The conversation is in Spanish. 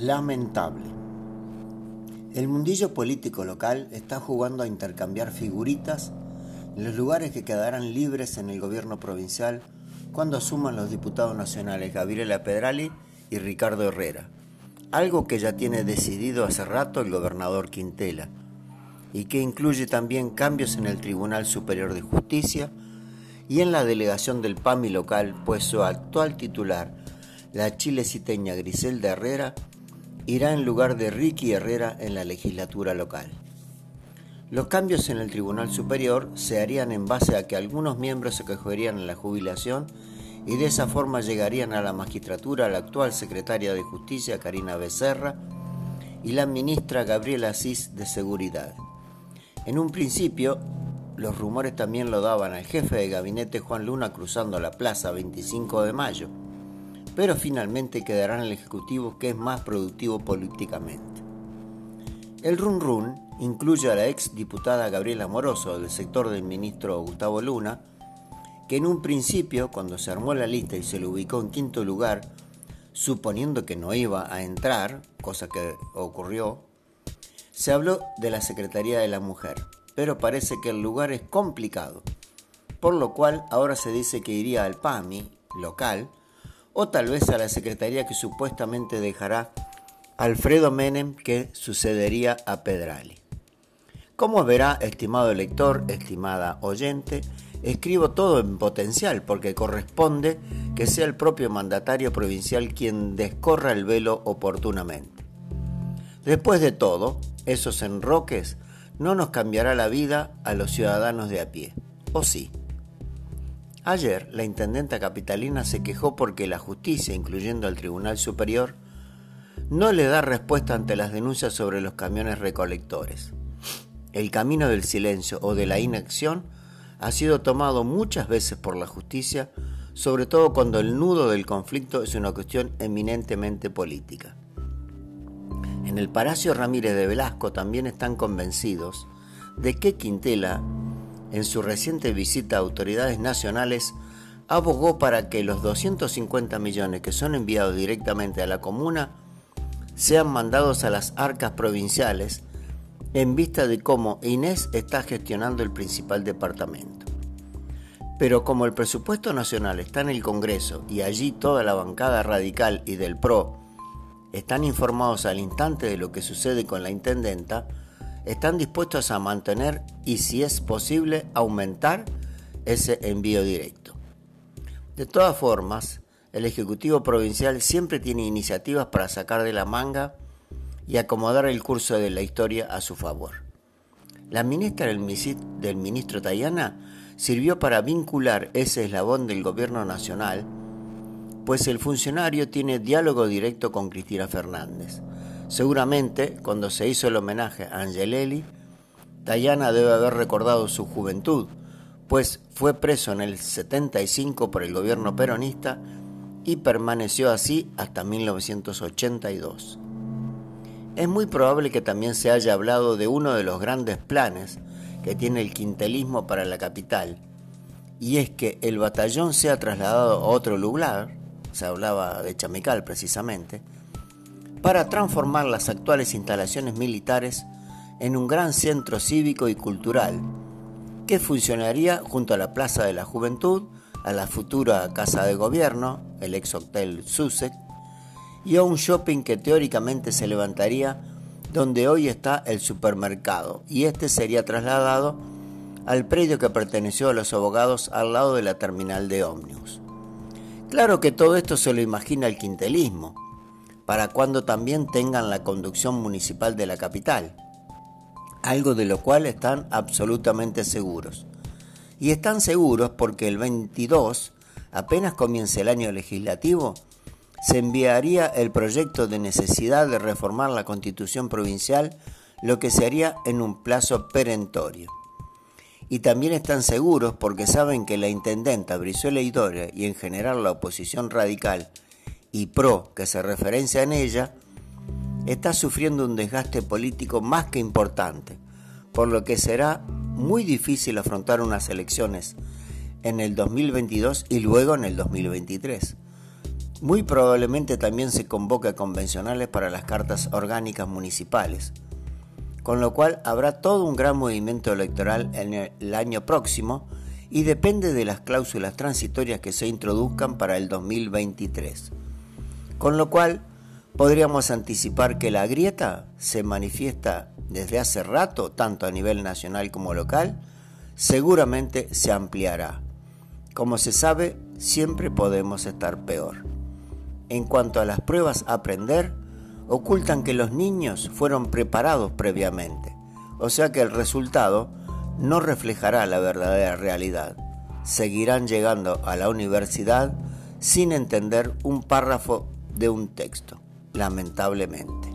Lamentable. El mundillo político local está jugando a intercambiar figuritas en los lugares que quedarán libres en el gobierno provincial cuando asuman los diputados nacionales Gabriela Pedrali y Ricardo Herrera, algo que ya tiene decidido hace rato el gobernador Quintela, y que incluye también cambios en el Tribunal Superior de Justicia y en la delegación del PAMI local, pues su actual titular, la chileciteña Griselda Herrera, irá en lugar de Ricky Herrera en la legislatura local. Los cambios en el Tribunal Superior se harían en base a que algunos miembros se cogerían en la jubilación y de esa forma llegarían a la magistratura la actual secretaria de Justicia Karina Becerra y la ministra Gabriela Asís de Seguridad. En un principio, los rumores también lo daban al jefe de gabinete Juan Luna cruzando la plaza 25 de mayo pero finalmente quedará en el Ejecutivo que es más productivo políticamente. El run run incluye a la ex diputada Gabriela Moroso del sector del ministro Gustavo Luna, que en un principio, cuando se armó la lista y se le ubicó en quinto lugar, suponiendo que no iba a entrar, cosa que ocurrió, se habló de la Secretaría de la Mujer, pero parece que el lugar es complicado, por lo cual ahora se dice que iría al PAMI local o tal vez a la secretaría que supuestamente dejará Alfredo Menem que sucedería a Pedrali. Como verá, estimado lector, estimada oyente, escribo todo en potencial porque corresponde que sea el propio mandatario provincial quien descorra el velo oportunamente. Después de todo, esos enroques no nos cambiará la vida a los ciudadanos de a pie, ¿o sí? Ayer, la intendenta capitalina se quejó porque la justicia, incluyendo al Tribunal Superior, no le da respuesta ante las denuncias sobre los camiones recolectores. El camino del silencio o de la inacción ha sido tomado muchas veces por la justicia, sobre todo cuando el nudo del conflicto es una cuestión eminentemente política. En el Palacio Ramírez de Velasco también están convencidos de que Quintela en su reciente visita a autoridades nacionales, abogó para que los 250 millones que son enviados directamente a la comuna sean mandados a las arcas provinciales en vista de cómo Inés está gestionando el principal departamento. Pero como el presupuesto nacional está en el Congreso y allí toda la bancada radical y del PRO están informados al instante de lo que sucede con la intendenta, están dispuestos a mantener y si es posible aumentar ese envío directo. De todas formas, el Ejecutivo Provincial siempre tiene iniciativas para sacar de la manga y acomodar el curso de la historia a su favor. La ministra del, ministro Tayana sirvió para vincular ese eslabón del gobierno nacional, pues el funcionario tiene diálogo directo con Cristina Fernández Seguramente, cuando se hizo el homenaje a Angelelli, Dayana debe haber recordado su juventud, pues fue preso en el 75 por el gobierno peronista y permaneció así hasta 1982. Es muy probable que también se haya hablado de uno de los grandes planes que tiene el quintelismo para la capital, y es que el batallón sea trasladado a otro lugar, se hablaba de Chamical precisamente, para transformar las actuales instalaciones militares en un gran centro cívico y cultural que funcionaría junto a la Plaza de la Juventud, a la futura Casa de Gobierno, el ex hotel Sussex, y a un shopping que teóricamente se levantaría donde hoy está el supermercado, y este sería trasladado al predio que perteneció a los abogados al lado de la terminal de ómnibus. Claro que todo esto se lo imagina el quintelismo, para cuando también tengan la conducción municipal de la capital, algo de lo cual están absolutamente seguros. Y están seguros porque el 22, apenas comience el año legislativo, se enviaría el proyecto de necesidad de reformar la constitución provincial, lo que se haría en un plazo perentorio. Y también están seguros porque saben que la intendenta Brizuela Idore y en general la oposición radical y PRO que se referencia en ella, está sufriendo un desgaste político más que importante, por lo que será muy difícil afrontar unas elecciones en el 2022 y luego en el 2023. Muy probablemente también se convoque a convencionales para las cartas orgánicas municipales, con lo cual habrá todo un gran movimiento electoral en el año próximo y depende de las cláusulas transitorias que se introduzcan para el 2023. Con lo cual, podríamos anticipar que la grieta se manifiesta desde hace rato, tanto a nivel nacional como local, seguramente se ampliará. Como se sabe, siempre podemos estar peor. En cuanto a las pruebas a aprender, ocultan que los niños fueron preparados previamente, o sea que el resultado no reflejará la verdadera realidad. Seguirán llegando a la universidad sin entender un párrafo de un texto, lamentablemente.